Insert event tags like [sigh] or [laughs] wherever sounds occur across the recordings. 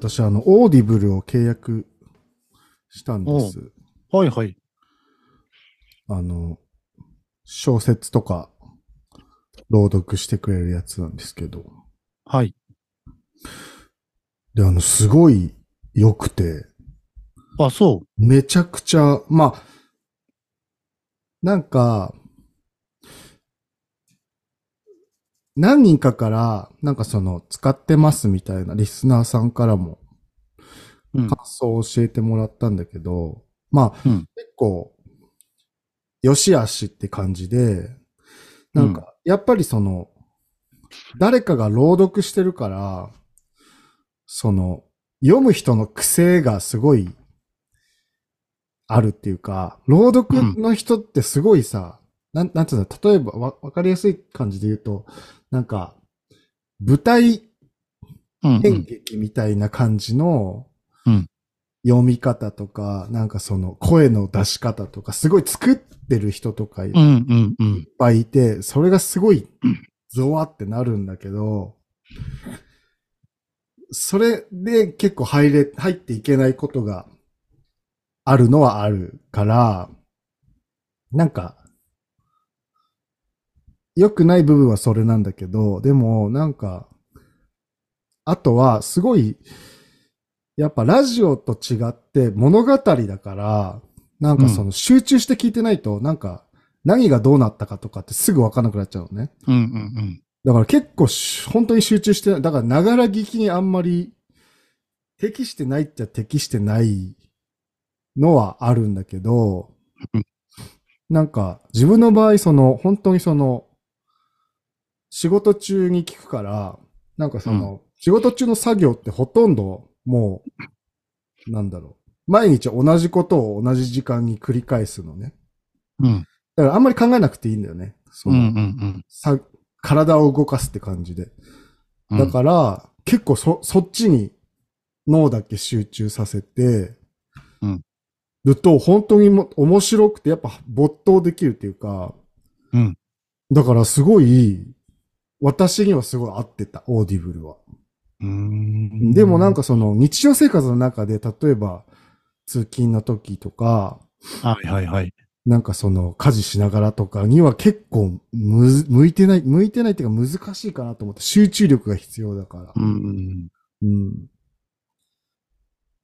私、あの、 Audible を契約したんです。はいはい。あの、小説とか、朗読してくれるやつなんですけど。はい。で、あの、すごい良くて、あ、そめちゃくちゃ、まあ、なんか、何人かから、なんかその、使ってますみたいなリスナーさんからもう。うん。感想を教えてもらったんだけど、まあ、うん結構、よしあしって感じで、なんか、やっぱりその、誰かが朗読してるから、その、読む人の癖がすごい、あるっていうか、朗読の人ってすごいさ、なん、なんていうの、例えばわ、わかりやすい感じで言うと、なんか、舞台演ん。劇みたいな感じのうん読み方とか、なんかその声の出し方とか、すごい作ってる人とかいっ。ぱいいて、それがすごいゾワってなるんだけど、それで結構入れ、入っていけないことがあるのはあるから、なんか、良くない部分はそれなんだけど、でもなんか、あとはすごい、やっぱラジオと違って物語だから、なんかその集中して聞いてないと、なんか何がどうなったかとかってすぐわかんなくなっちゃうのね。うんうんだから結構し本当に集中してない。だからながら聞きにあんまり適してないっちゃ適してないのはあるんだけどうん、なんか自分の場合その本当にその仕事中に聞くから、なんかその、仕事中の作業ってほとんどもう、なんだろう。毎日同じことを同じ時間に繰り返すのね。うん。うん。だからあんまり考えなくていいんだよね。そのうんうんさ体を動かすって感じで。うん。だから、結構そ、そっちに脳だけ集中させて、うんると、本当にも面白くて、やっぱ没頭できるっていうか、うん。だからすごい、私にはすごい合ってた、 Audible は。うーん。でもなんかその日常生活の中で、例えば通勤の時とか、はいはいはい。なんかその家事しながらとかには結構向いてない、向いてないっていうか難しいかなと思って、集中力が必要だから。うんうん。うん。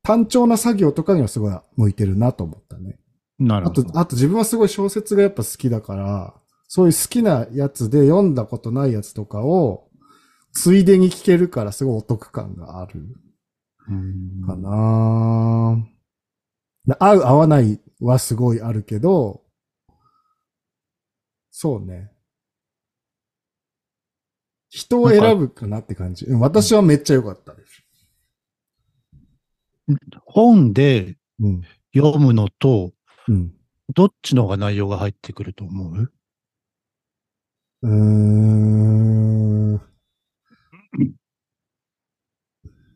単調な作業とかにはすごい向いてるなと思ったね。あなるほどと、。あと自分はすごい小説がやっぱ好きだから、そういう好きなやつで読んだことないやつとかを、ついでに聞けるからすごいお得感があるうんかな、で合う合わないはすごいあるけど、そうね。人を選ぶかなって感じ。うん私はめっちゃ良かったです。本でうん。読むのと、うん。どっちの方が内容が入ってくると思う？うーん。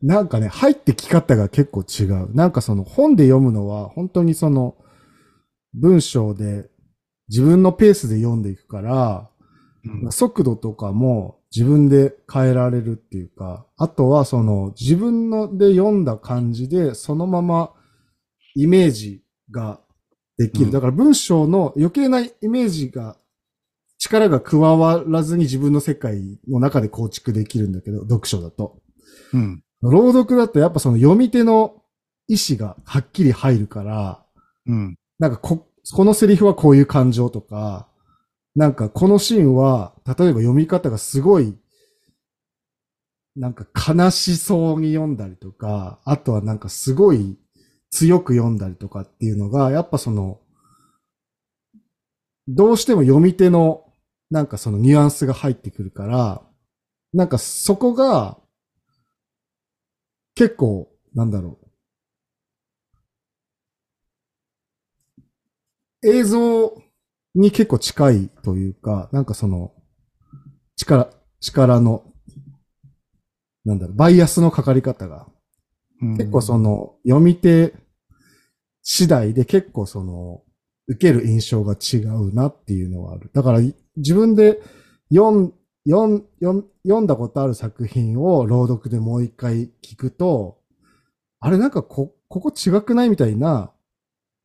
なんかね、入ってき方が結構違う。なんかその本で読むのは本当にその文章で自分のペースで読んでいくから、うん速度とかも自分で変えられるっていうか、あとはその自分ので読んだ感じでそのままイメージができる。うんだから文章の余計なイメージが力が加わらずに自分の世界の中で構築できるんだけど、読書だと。うん。朗読だとやっぱその読み手の意思がはっきり入るから、うん。なんかこ、このセリフはこういう感情とか、なんかこのシーンは、例えば読み方がすごい、なんか悲しそうに読んだりとか、あとはなんかすごい強く読んだりとかっていうのが、やっぱその、どうしても読み手の、なんかそのニュアンスが入ってくるから、なんかそこが、結構、なんだろう。映像に結構近いというか、なんかその、力、力の、なんだろう、バイアスのかかり方が、うん結構その、読み手次第で結構その、受ける印象が違うなっていうのはある。だから、自分で読ん読ん読んだことある作品を朗読でもう一回聞くと、あれなんかこ、ここ違くないみたいな、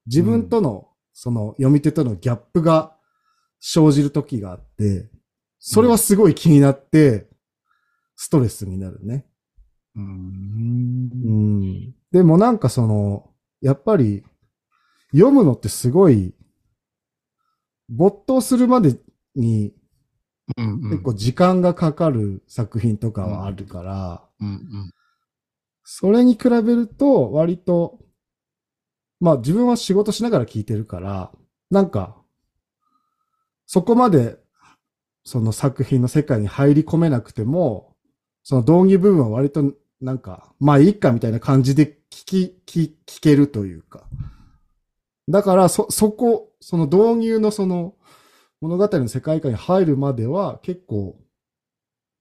自分との、その読み手とのギャップが生じる時があって、それはすごい気になって、ストレスになるね。うー。うんん。でもなんかその、やっぱり、読むのってすごい、没頭するまでに結構時間がかかる作品とかはあるから、それに比べると割と、まあ自分は仕事しながら聞いてるから、なんか、そこまでその作品の世界に入り込めなくても、その導入部分は割となんか、まあいいかみたいな感じで聞き、聞聞けるというか。だからそ、そこ、その導入のその物語の世界観に入るまでは結構、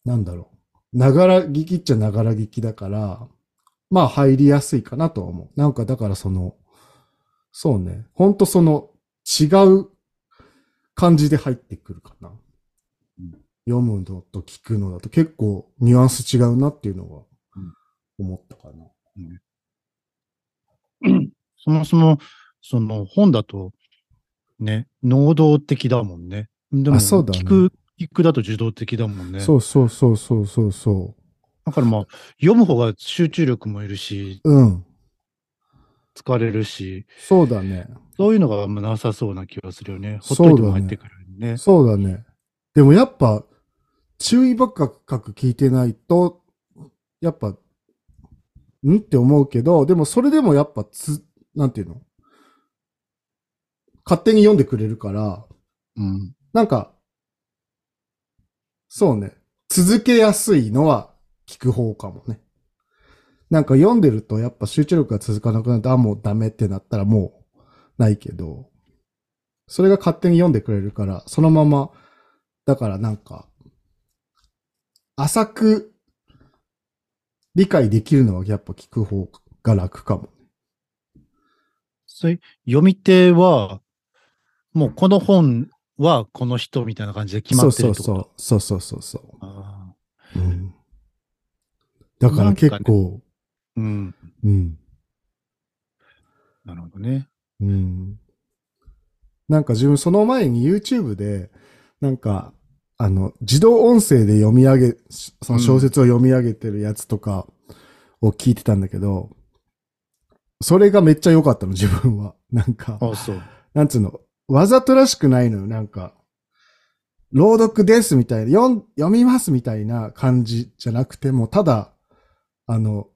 なんだろう。ながら聞きっちゃながら聞きだから、まあ入りやすいかなとは思う。なんかだからその、そうね。ほんとその違う感じで入ってくるかな。読むのと聞くのだと結構ニュアンス違うなっていうのは思ったかな。そもそも、その本だと、ね、能動的だもんね。でも、あそうだね聞く、聞くだと受動的だもんね。そうそうそうそうそうそだからまあ、読む方が集中力もいるし、う。うん。疲れるし、そうだね。そういうのがあんまなさそうな気がするよね。ほっといても入ってくるね。そうだね。でもやっぱ、注意深く聞いてないと、やっぱ、ん？って思うけど、でもそれでもやっぱつ、なんていうの？勝手に読んでくれるから、うん。なんか、そうね。続けやすいのは聞く方かもね。なんか読んでるとやっぱ集中力が続かなくなって、あ、もうダメってなったらもうないけど、それが勝手に読んでくれるから、そのまま、だからなんか、浅く理解できるのはやっぱ聞く方が楽かも。そういう読み手は、もうこの本はこの人みたいな感じで決まってるってこと？そうそうそう。そうそうそう。ん。だから結構、ーうん。うん。なるほどね。うん。なんか自分その前に YouTube で、なんか、あの、自動音声で読み上げ、その小説を読み上げてるやつとかを聞いてたんだけど、それがめっちゃ良かったの、自分は。なんか、あそう。なんつうの、わざとらしくないのよ、なんか、朗読ですみたいな、読ん読みますみたいな感じじゃなくても、ただ、あの、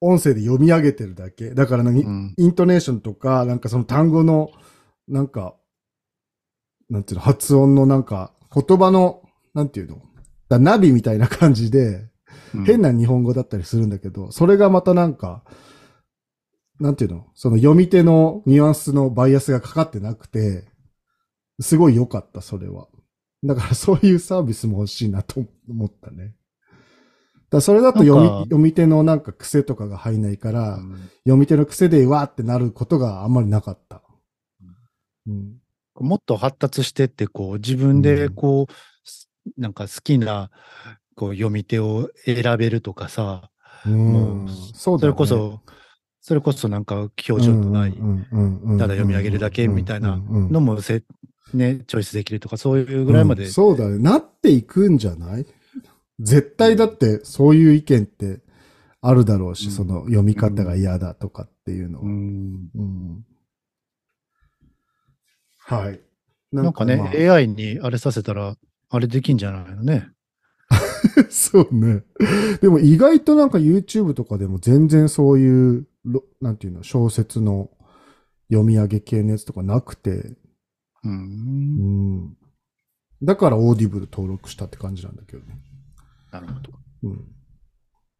音声で読み上げてるだけ。だから何、うん。イントネーションとか、なんかその単語の、なんか、なんていうの、発音のなんか、言葉の、なんていうの、だナビみたいな感じで、変な。な日本語だったりするんだけど、それがまたなんか、なんていうの、その読み手のニュアンスのバイアスがかかってなくて、すごい良かった、それは。だから [laughs] そういうサービスも欲しいなと思ったね。だそれだと読み読み手のなんか癖とかが入んないから、うん読み手の癖でわーってなることがあんまりなかった。うん。もっと発達してって、こう、自分で、こう、すなんか好きな、こう、読み手を選べるとかさ、うんもうそうだねそれこそ、それこそなんか表情のない、ただ読み上げるだけみたいなのもせ、ね、チョイスできるとか、そういうぐらいまで、うんそうだね。なっていくんじゃない絶対だってそういう意見ってあるだろうし、うんその読み方が嫌だとかっていうのは。うんはい。なんかね、まあ AI にあれさせたら、あれできんじゃないのね。そうね。でも意外となんか YouTube とかでも全然そういう、なんていうの、小説の読み上げ系のやつとかなくて、う。うんん。だから Audible 登録したって感じなんだけどね。なるほど。うん。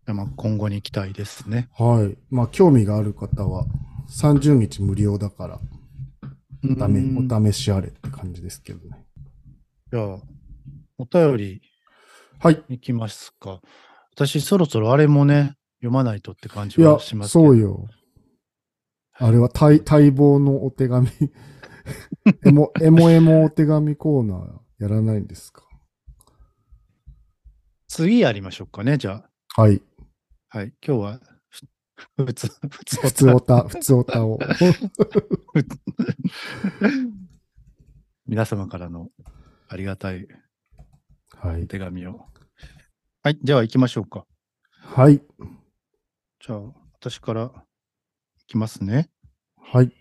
でまあ今後に期待ですね。はい。まあ、興味がある方は、30日無料だから、お試しあれって感じですけどね。じゃあ、お便りはい。いきますか。私、そろそろあれもね、読まないとって感じはし、ますけど。そうよ。あれは待待望のお手紙。[laughs] エモ、エモエモお手紙コーナーやらないんですか？次やりましょうかね、じゃあ。はい。はい。今日は、普通、普通普通おた、普通おたを。[laughs] 皆様からのありがたい手紙を。はい、はい、じゃあ行きましょうか。はい。じゃあ、私からいきますね。はい。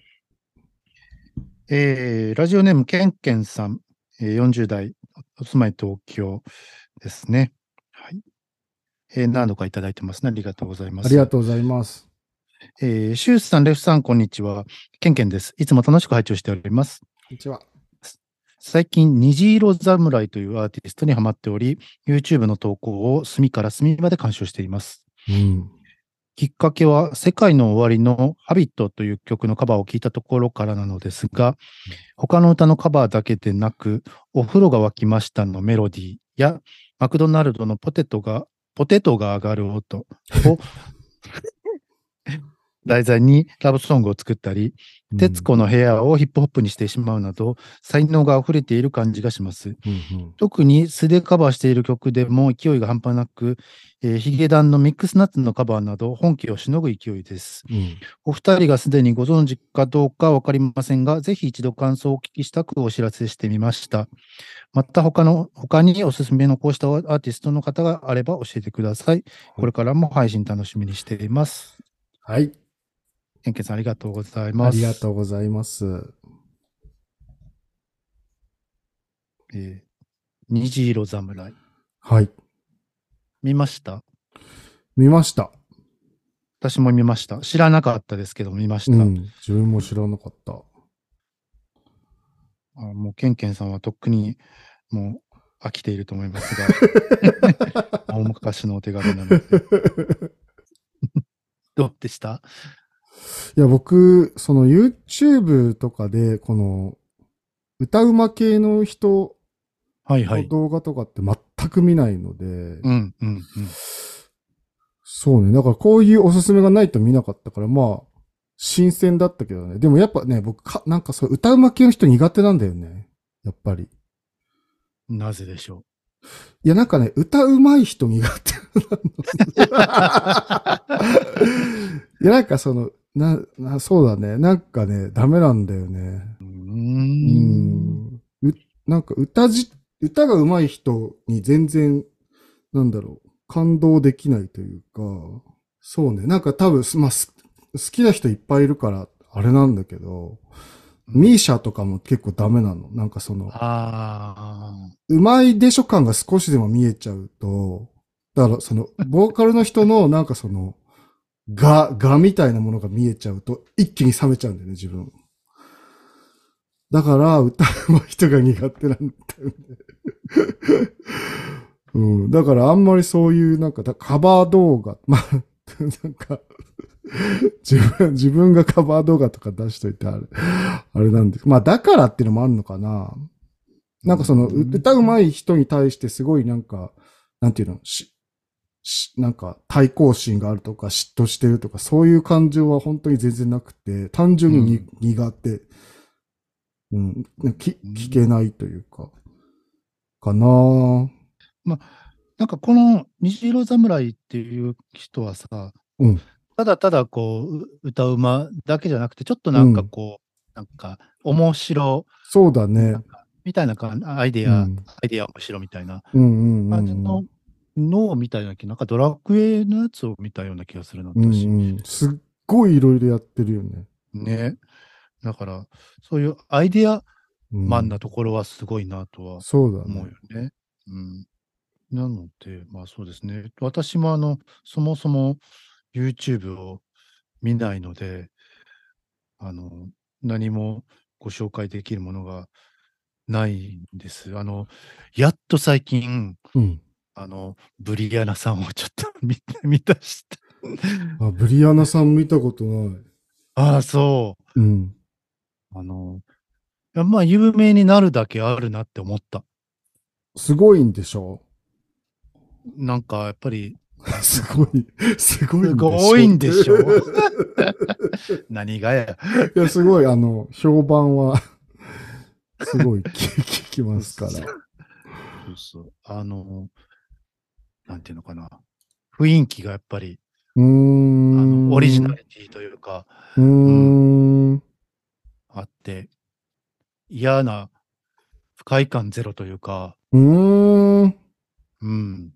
えー、ラジオネームけんけんさん、えー、40代、お住まい東京ですね。はい。えー、何度かいただいてますね。ありがとうございます。ありがとうございます。えー、シュースさん、レフさん、こんにちは。ケンケンです。いつも楽しく拝聴しております。こんにちは。最近、虹色侍というアーティストにハマっており、YouTube の投稿を隅から隅まで鑑賞しています。うん、きっかけは、世界の終わりのハビットという曲のカバーを聞いたところからなのですが、他の歌のカバーだけでなく、お風呂が沸きましたのメロディーや、マクドナルドのポテトが、ポテトが上がる音を [laughs] 題材にラブソングを作ったり、徹子の部屋をヒップホップにしてしまうなど、才能が溢れている感じがします。うんうん、特に素でカバーしている曲でも勢いが半端なく、えー、ヒゲダンのミックスナッツのカバーなど本気をしのぐ勢いです。うん、お二人がすでにご存知かどうかわかりませんが、ぜひ一度感想をお聞きしたくお知らせしてみました。また他の、他におすすめのこうしたアーティストの方があれば教えてください。これからも配信楽しみにしています。はい。ケンケンさん、ありがとうございます。ありがとうございます。えー、虹色侍。はい。見ました？見ました。私も見ました。知らなかったですけど、見ました。うん、自分も知らなかった。あもう、ケンケンさんはとっくに、もう、飽きていると思いますが、[laughs] [laughs] 大昔のお手紙なので。[laughs] どうでした？いや、僕、その YouTube とかで、この、歌うま系の人の動画とかって全く見ないので、うんうんうん、そうね。だからこういうおすすめがないと見なかったから、まあ、新鮮だったけどね。でもやっぱね、僕か、なんかそう、歌うま系の人苦手なんだよね。やっぱり。なぜでしょう？いや、なんかね、歌うまい人苦手なの。[laughs] いや、なんかその、な、な、そうだね。なんかね、ダメなんだよね。うん。うなんか歌じ、歌が上手い人に全然、なんだろう、感動できないというか、そうね。なんか多分、まあ、好きな人いっぱいいるから、あれなんだけど、ミーシャとかも結構ダメなの。なんかその、うまいでしょ感が少しでも見えちゃうと、だからその、ボーカルの人のなんかその、が、がみたいなものが見えちゃうと、一気に冷めちゃうんだよね、自分。だから、歌う人が苦手なんだよね。[laughs] うん。だからあんまりそういうなんか、カバー動画、[laughs] まあ、なんか、自分、自分がカバー動画とか出しといてあれ、あれなんです。まあ、だからっていうのもあるのかな。なんかその、歌うまい人に対してすごいなんか、なんていうの、し、なんか対抗心があるとか嫉妬してるとかそういう感情は本当に全然なくて、単純に、うん、苦手。うん、聞聞けないというか、かな。まあ、なんかこの虹色侍っていう人はさ、うん、ただただこう歌うまだけじゃなくて、ちょっとなんかこう、うん、なんか面白。そうだね。みたいなアイディア、うん、アイディア面白みたいな。感じののを見たような気、なんかドラクエのやつを見たような気がするの、私。うんうん、すっごいいろいろやってるよね。ね。だから、そういうアイデアマンなところはすごいなとは思うよね。うん、なので、まあそうですね。私もあの、そもそも YouTube を見ないので、あの、何もご紹介できるものがないんです。あの、やっと最近、うん、あの、ブリアナさんをちょっと [laughs] 見見たした。あ、ブリアナさん見たことない。ああ、そう。うん。あの、まあ、有名になるだけあるなって思った。すごいんでしょ？なんか、やっぱり。[laughs] すごい、すごいすごいんでしょ？[laughs] 何がや。いや、すごい、あの、評判は、すごい聞きますから。そうそう。あの、なんていうのかな、雰囲気がやっぱり、あのオリジナリティというか、うん、ん、あって、嫌な不快感ゼロというか、うん。うん。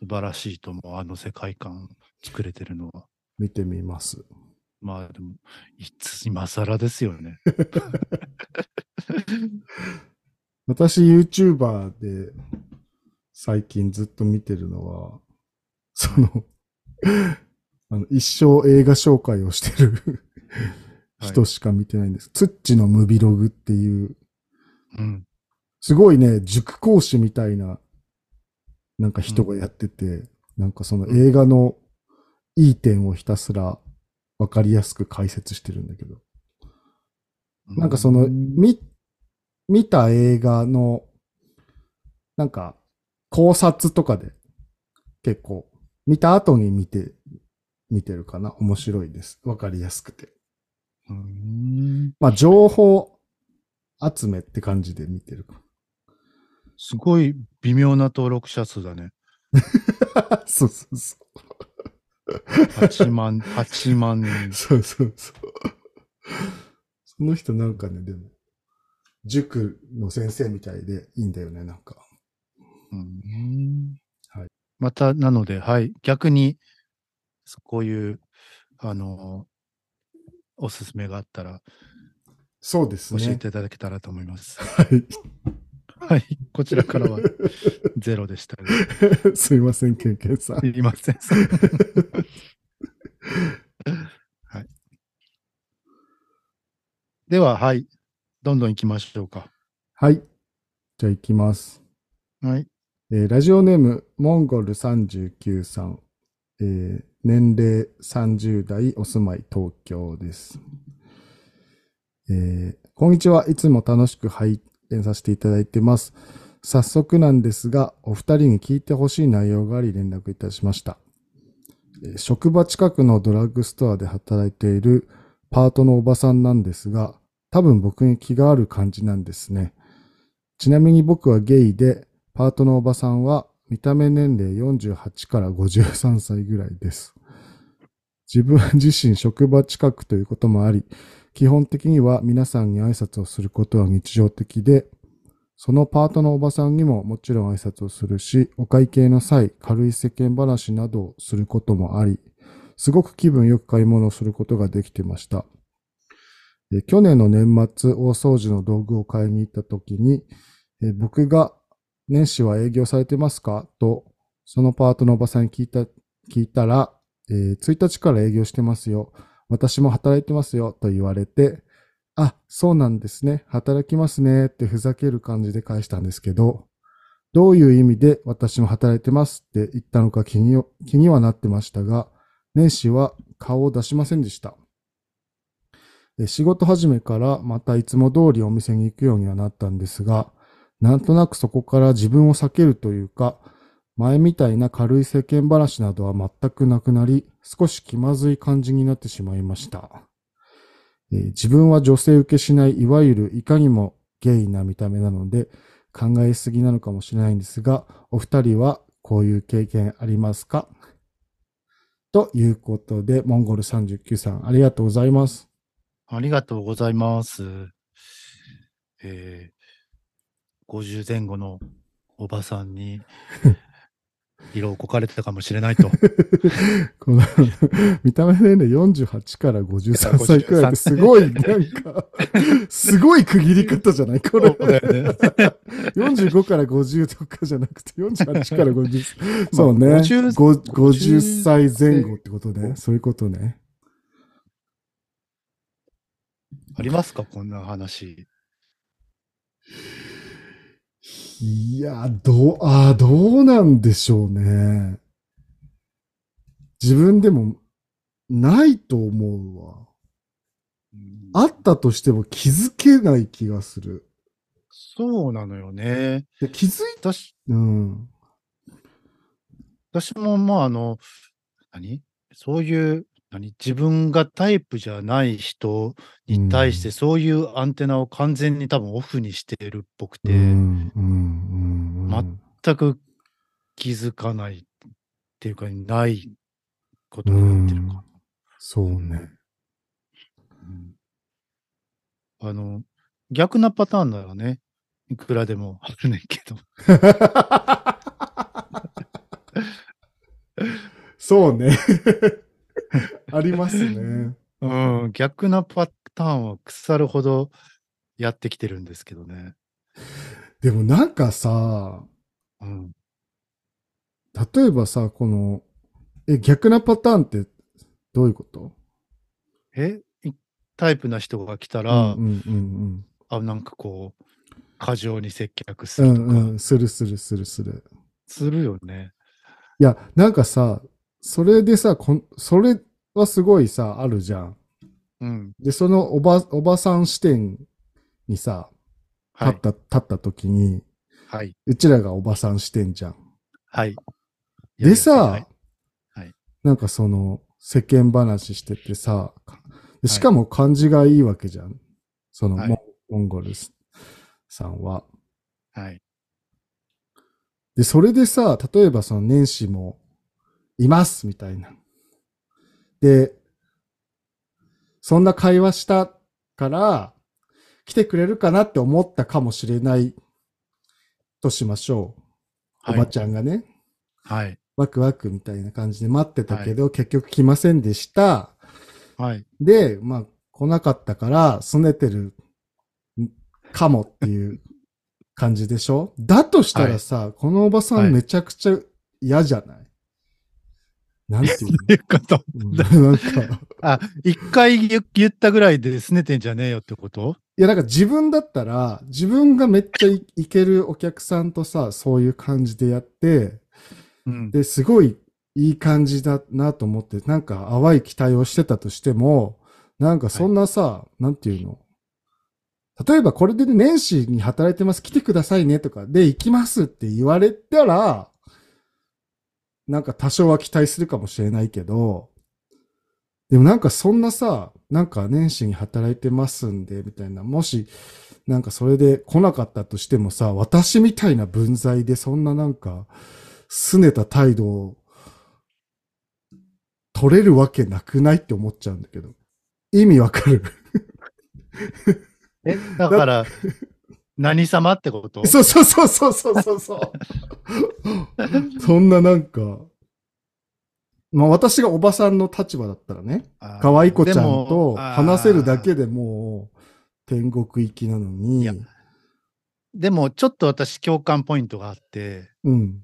素晴らしいと思う、あの世界観作れてるのは。見てみます。まあでも、いつ今更ですよね。[laughs] 私 YouTuber で最近ずっと見てるのは、[laughs] その [laughs] あの一生映画紹介をしてる人しか見てないんです。ツッチのムビログっていう、うん、すごいね、塾講師みたいな、なんか人がやってて、うん、なんかその映画のいい点をひたすらわかりやすく解説してるんだけど。なんかその、み、見た映画の、なんか、考察とかで、結構、見た後に見て、見てるかな。面白いです。わかりやすくて。まあ、情報集めって感じで見てるか。すごい微妙な登録者数だね。[laughs] そうそうそう。8万、8万人。そうそうそう。その人なんかね、でも、塾の先生みたいでいいんだよね、なんか。うん。はい。また、なので、はい、逆に、こういう、あの、おすすめがあったら、そうですね。教えていただけたらと思います。はい。はい。こちらからは [laughs] ゼロでした、ね。すいません、ケンケンさん。すいません。[laughs] はい。では、はい。どんどん行きましょうか。はい。じゃあ行きます。はい。えー、ラジオネーム、モンゴル39さん。えー、年齢30代、お住まい東京です。えー、こんにちは。いつも楽しく拝演させていただいてます。早速なんですが、お二人に聞いてほしい内容があり連絡いたしました。職場近くのドラッグストアで働いているパートのおばさんなんですが、多分僕に気がある感じなんですね。ちなみに僕はゲイで、パートのおばさんは見た目年齢48から53歳ぐらいです。自分自身職場近くということもあり、基本的には皆さんに挨拶をすることは日常的で、そのパートのおばさんにももちろん挨拶をするし、お会計の際、軽い世間話などをすることもあり、すごく気分よく買い物をすることができてました。去年の年末、大掃除の道具を買いに行った時に、僕が年始は営業されてますか？と、そのパートのおばさんに聞いた、聞いたら、えー、1日から営業してますよ。私も働いてますよと言われて、あ、そうなんですね。働きますねってふざける感じで返したんですけど、どういう意味で私も働いてます？って言ったのか気に気にはなってましたが、年始は顔を出しませんでした。仕事始めからまたいつも通りお店に行くようにはなったんですが、なんとなくそこから自分を避けるというか、前みたいな軽い世間話などは全くなくなり、少し気まずい感じになってしまいました。えー、自分は女性受けしない、いわゆるいかにもゲイな見た目なので、考えすぎなのかもしれないんですが、お二人はこういう経験ありますか？ということで、モンゴル39さん、ありがとうございます。ありがとうございます。えー、50前後のおばさんに色をこかれてたかもしれないと。[laughs] この見た目年齢48から53歳くらいすごい、なんか、すごい区切り方じゃない？これ。そうだよね、[laughs] 45から50とかじゃなくて48から50。[laughs] そうね。50, 50歳前後ってことね。そういうことね。ありますか？こんな話。いや、どう、ああ、どうなんでしょうね。自分でもないと思うわ。あったとしても気づけない気がする。そうなのよね。気づいたし、うん。私も、まあ、あの、何？そういう何？自分がタイプじゃない人に対して、そういうアンテナを完全に多分オフにしてるっぽくて、全く気づかないっていうか、ないことになってるかな。そうね、うん。あの、逆なパターンならね、いくらでもあるねんけど。[laughs] そうね。ありますね。うん、逆なパターンは腐るほどやってきてるんですけどね。でもなんかさ、うん、例えばさ、この、え、逆なパターンってどういうこと？え？タイプな人が来たら、うんうんうんうん、あ、なんかこう、過剰に接客するとか。うんうん、するするするする。するよね。いや、なんかさ、それでさ、こんそれはすごいさ、あるじゃん。うん。で、そのおば、おばさん視点にさ、立った、はい、立った時に、はい。うちらがおばさん視点じゃん。はい。でさ、はい。なんかその、世間話しててさ、しかも漢字がいいわけじゃん。その、はい、モンゴルさんは。はい。で、それでさ、例えばその年始もいますみたいな。で、そんな会話したから、来てくれるかなって思ったかもしれないとしましょう。おばちゃんがね。はい。ワクワクみたいな感じで待ってたけど、はい、結局来ませんでした。はい。で、まあ、来なかったから、拗ねてるかもっていう感じでしょ？だとしたらさ、はい、このおばさんめちゃくちゃ嫌じゃない、なんていうこと、うん、なんか。あ、一回言ったぐらいで拗ねてんじゃねえよってこと？いや、なんか自分だったら、自分がめっちゃいけるお客さんとさ、そういう感じでやって、うん、で、すごいいい感じだなと思って、なんか淡い期待をしてたとしても、なんかそんなさ、はい、なんていうの？例えばこれで年始に働いてます、来てくださいねとか、で、行きますって言われたら、なんか多少は期待するかもしれないけど、でもなんかそんなさ、なんか年始に働いてますんで、みたいな、もし、なんかそれで来なかったとしてもさ、私みたいな分際でそんななんか、拗ねた態度を取れるわけなくないって思っちゃうんだけど。意味わかる？[laughs] え、だから、何様ってこと？そうそうそうそうそうそうそう。[laughs] そんななんか、まあ私がおばさんの立場だったらね、可愛い子ちゃんと話せるだけでもう天国行きなのに。でもちょっと私共感ポイントがあって、うん。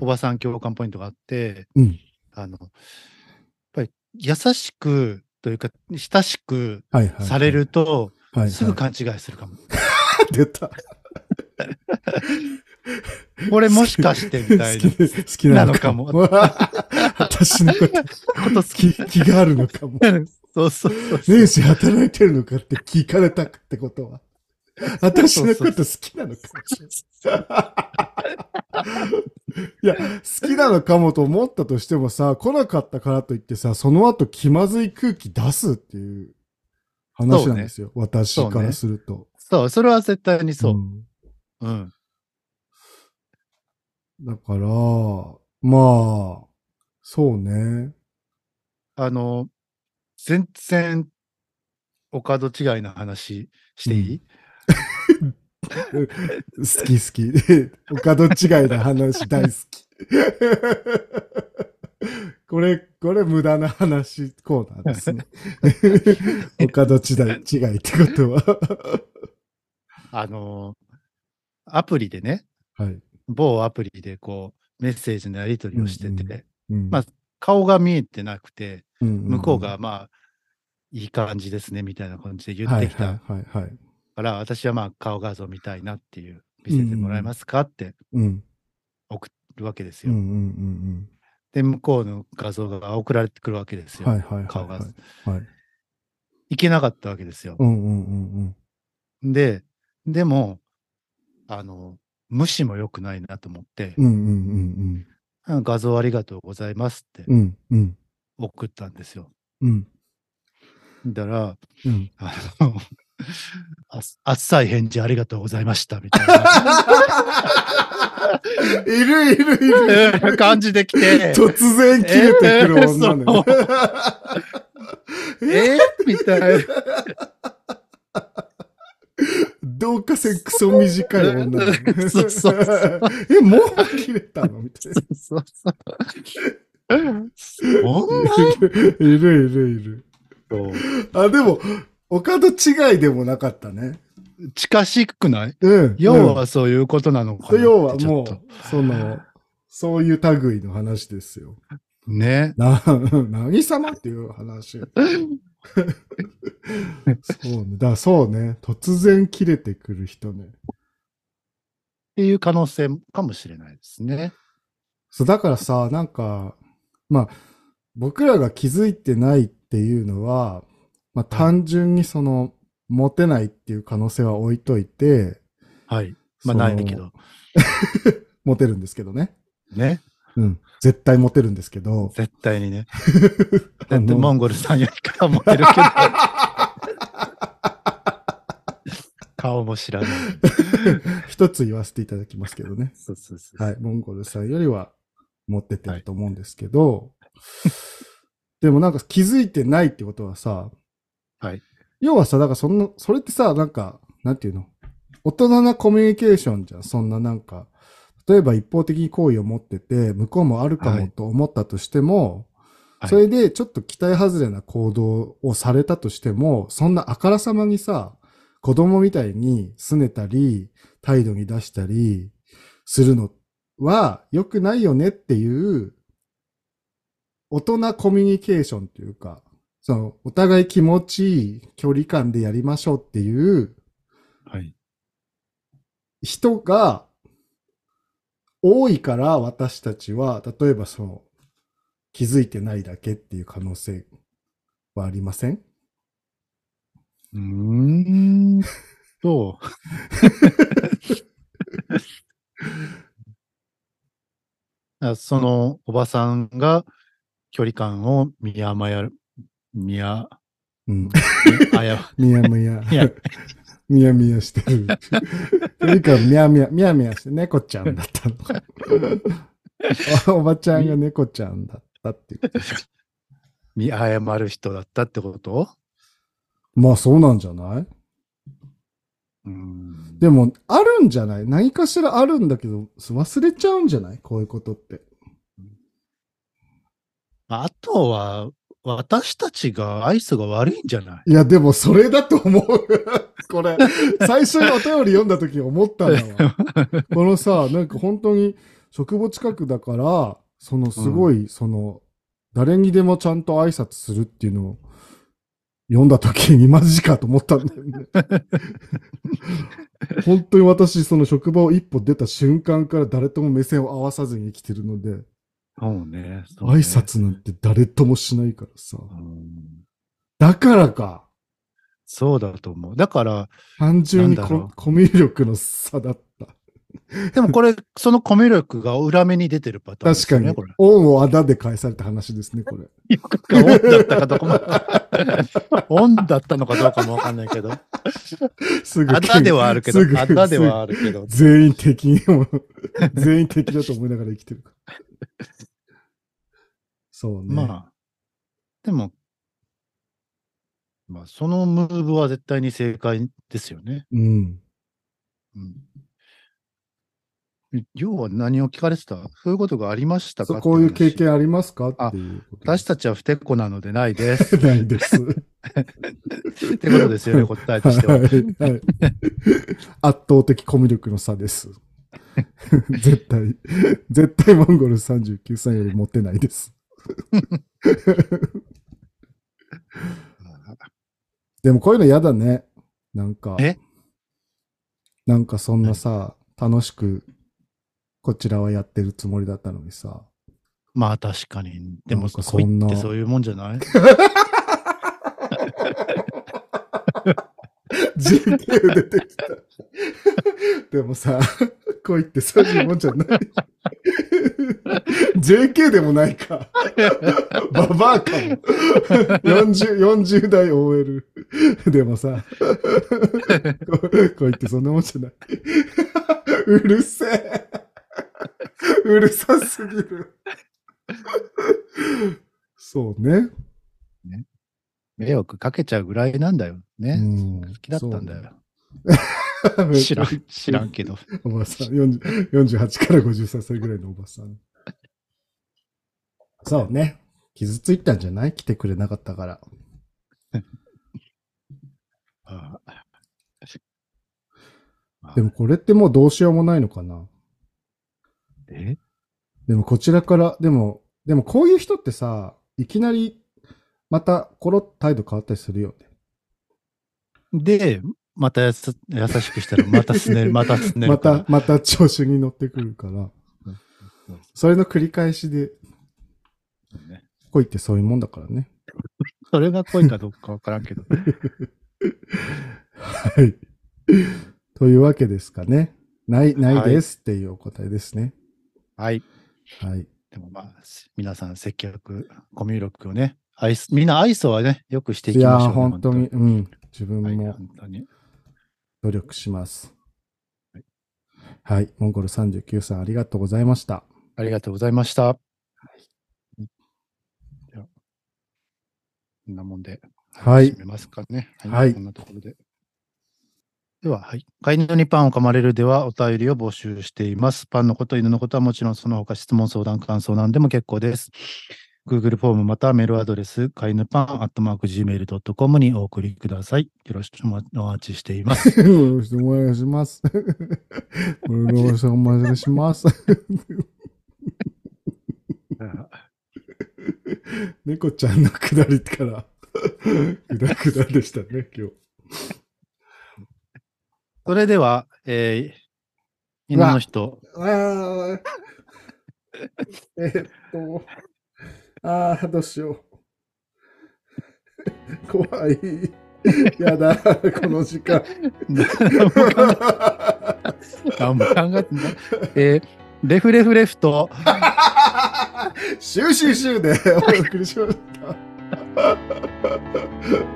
おばさん共感ポイントがあって、うん、あの、やっぱり優しくというか、親しくされると、すぐ勘違いするかも。[laughs] 出た。これもしかしてみたいな。好きなのかも。[laughs] 私のこと、気気があるのかも。そうそうそう年始働いてるのかって聞かれたってことは。私のこと好きなのかもしれない。いや、好きなのかもと思ったとしてもさ、来なかったからといってさ、その後気まずい空気出すっていう話なんですよ。ね、私からするとそ、ね。そう、それは絶対にそう。うん。うん、だから、まあ、そうね。あの、全然、お門違いな話していい、うん [laughs] 好き好き。他どっちがいな話大好き。これ、これ無駄な話コーナーですね。[laughs] 他どっちだ違いってことは。[laughs] あのアプリでね、はい、某アプリでこう、メッセージのやり取りをしてて、うんうん、まあ、顔が見えてなくて、うんうんうん、向こうがまあ、いい感じですね、みたいな感じで言ってきた。はいはいはい、はいから私はまあ顔画像見たいなっていう、見せてもらえますかって送るわけですよ。で、向こうの画像が送られてくるわけですよ。顔画像。はい。いけなかったわけですよ。で、でも、あの、無視も良くないなと思って、画像ありがとうございますって送ったんですよ。うん。だから、うん、あの、あっさい返事ありがとうございました、みたいな。[laughs] いるいるいる。感じで来て。突然切れてくる女ね。えー、みたいな。どうかせクソ短い女ね。そうそうそう。え、もう切れたの？みたいな。そうそう。そんいるいるいる。あ、でも、他と違いでもなかったね。近しくない？うん。要はそういうことなのかな、要はもう、その、そういう類の話ですよ。ね。な、何様っていう話。そうね。だそうね。突然切れてくる人ね。っていう可能性かもしれないですね。そう、だからさ、なんか、まあ、僕らが気づいてないっていうのは、まあ単純にその、モテないっていう可能性は置いといて、はい。まあないけど。[laughs] モテるんですけどね。ね。うん。絶対モテるんですけど。絶対にね。[laughs] だってモンゴルさんよりかはモテるけど。[laughs] 顔も知らない。一つ言わせていただきますけどね。そうそうそうはい。モンゴルさんよりは持っててると思うんですけど、はい、でもなんか気づいてないってことはさ、はい。要はさ、だからそんな、それってさ、なんか、なんていうの？大人なコミュニケーションじゃん。そんななんか、例えば一方的に好意を持ってて、向こうもあるかもと思ったとしても、はい、それでちょっと期待外れな行動をされたとしても、そんなあからさまにさ、子供みたいに拗ねたり、態度に出したりするのは良くないよねっていう、大人コミュニケーションというか、その、お互い気持ちいい距離感でやりましょうっていう、はい。人が多いから私たちは、例えばその、気づいてないだけっていう可能性はありません？うーんと。[laughs] そのおばさんが距離感を見誤や、見や、うん。あ [laughs] や、みやみや。みやみやしてる。距離感みやみや、みやみやして猫ちゃんだったのか。おばちゃんが猫ちゃんだったっていう。見誤る人だったってこと？まあそうなんじゃない？うんでも、あるんじゃない？何かしらあるんだけど、忘れちゃうんじゃない？こういうことって。あとは、私たちがアイスが悪いんじゃない？いや、でもそれだと思う。[laughs] これ、最初にお便り読んだ時に思ったんだわ。[laughs] このさ、なんか本当に職場近くだから、そのすごい、その、誰にでもちゃんと挨拶するっていうのを読んだ時にマジかと思ったんだよね。[laughs] 本当に私、その職場を一歩出た瞬間から誰とも目線を合わさずに生きてるので、そうね。そうね挨拶なんて誰ともしないからさ。だからか。そうだと思う。だから、単純にココミュ力の差だった。でもこれ、[laughs] そのコミュ力が裏目に出てるパターンね。確かに。オンをあだで返された話ですね、これ。オンだったかどうかも。[laughs] オンだったのかどうかもわかんないけど。すぐ。あだではあるけど、あだではあるけど。全員敵にも、全員敵だと思いながら生きてる。[laughs] そうね。まあ、でも、まあ、そのムーブは絶対に正解ですよね。うん。うん。要は何を聞かれてた？そういうことがありましたか？こういう経験ありますか？っていう私たちは不適子なのでないです。[laughs] ないです。[laughs] ってことですよね、答えとしては。はいはい、圧倒的コミュ力の差です。[laughs] 絶対、絶対モンゴル39歳より持ってないです。[laughs] でもこういうの嫌だね。なんか。え？なんかそんなさ、楽しくこちらはやってるつもりだったのにさ。まあ確かに。でもそんな。ってそういうもんじゃない [laughs] ?JK 出てきた。でもさ、恋ってそういうもんじゃない。JK でもないか。ババアかも。40、40代 OL。でもさ、恋ってそんなもんじゃない。うるせえ。うるさすぎる。そうね。ね。迷惑かけちゃうぐらいなんだよね。好きだったんだよ。知らん、知らんけど。おばさん、48から53歳ぐらいのおばさん。そうね。傷ついたんじゃない？来てくれなかったから。[laughs] でもこれってもうどうしようもないのかな？え？でもこちらから、でも、でもこういう人ってさ、いきなりまたコロッ態度変わったりするよね。で、またやす優しくしたら、またすねる、[laughs] またすねる。また、また調子に乗ってくるから。それの繰り返しで、恋ってそういうもんだからね。それが恋かどうかわからんけど。[laughs] はい。というわけですかね。ない、ないですっていうお答えですね。はい。はい。でもまあ、皆さん接客、コミュ力をね、愛みんな愛想はね、よくしていきましょう、ね。いや、本当に、うん。自分も、本当に。努力します。はい、はい。モンゴル39さん、ありがとうございました。ありがとうございました。はい。こんなもんで、はい。締めますかね。はい。こんなところで。では、はい。飼い犬にパンを噛まれるではお便りを募集しています。パンのこと、犬のことはもちろんその他質問、相談、感想なんでも結構です。Google フォームまたはメールアドレス、飼い犬パン、アットマーク Gmail.com にお送りください。よろしくお待ちしています。よろしくお願いします。よろしくお願いします。猫ちゃんのくだりから、くだくだでしたね、今日。それでは、えー、犬の人。えっと、ああ、どうしよう。[laughs] 怖い。やだ、この時間。何も考えて。ない。えー、レフレフレフと、シューシューシューでお送りしました。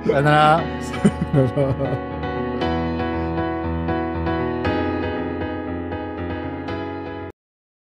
さよなら。さよなら。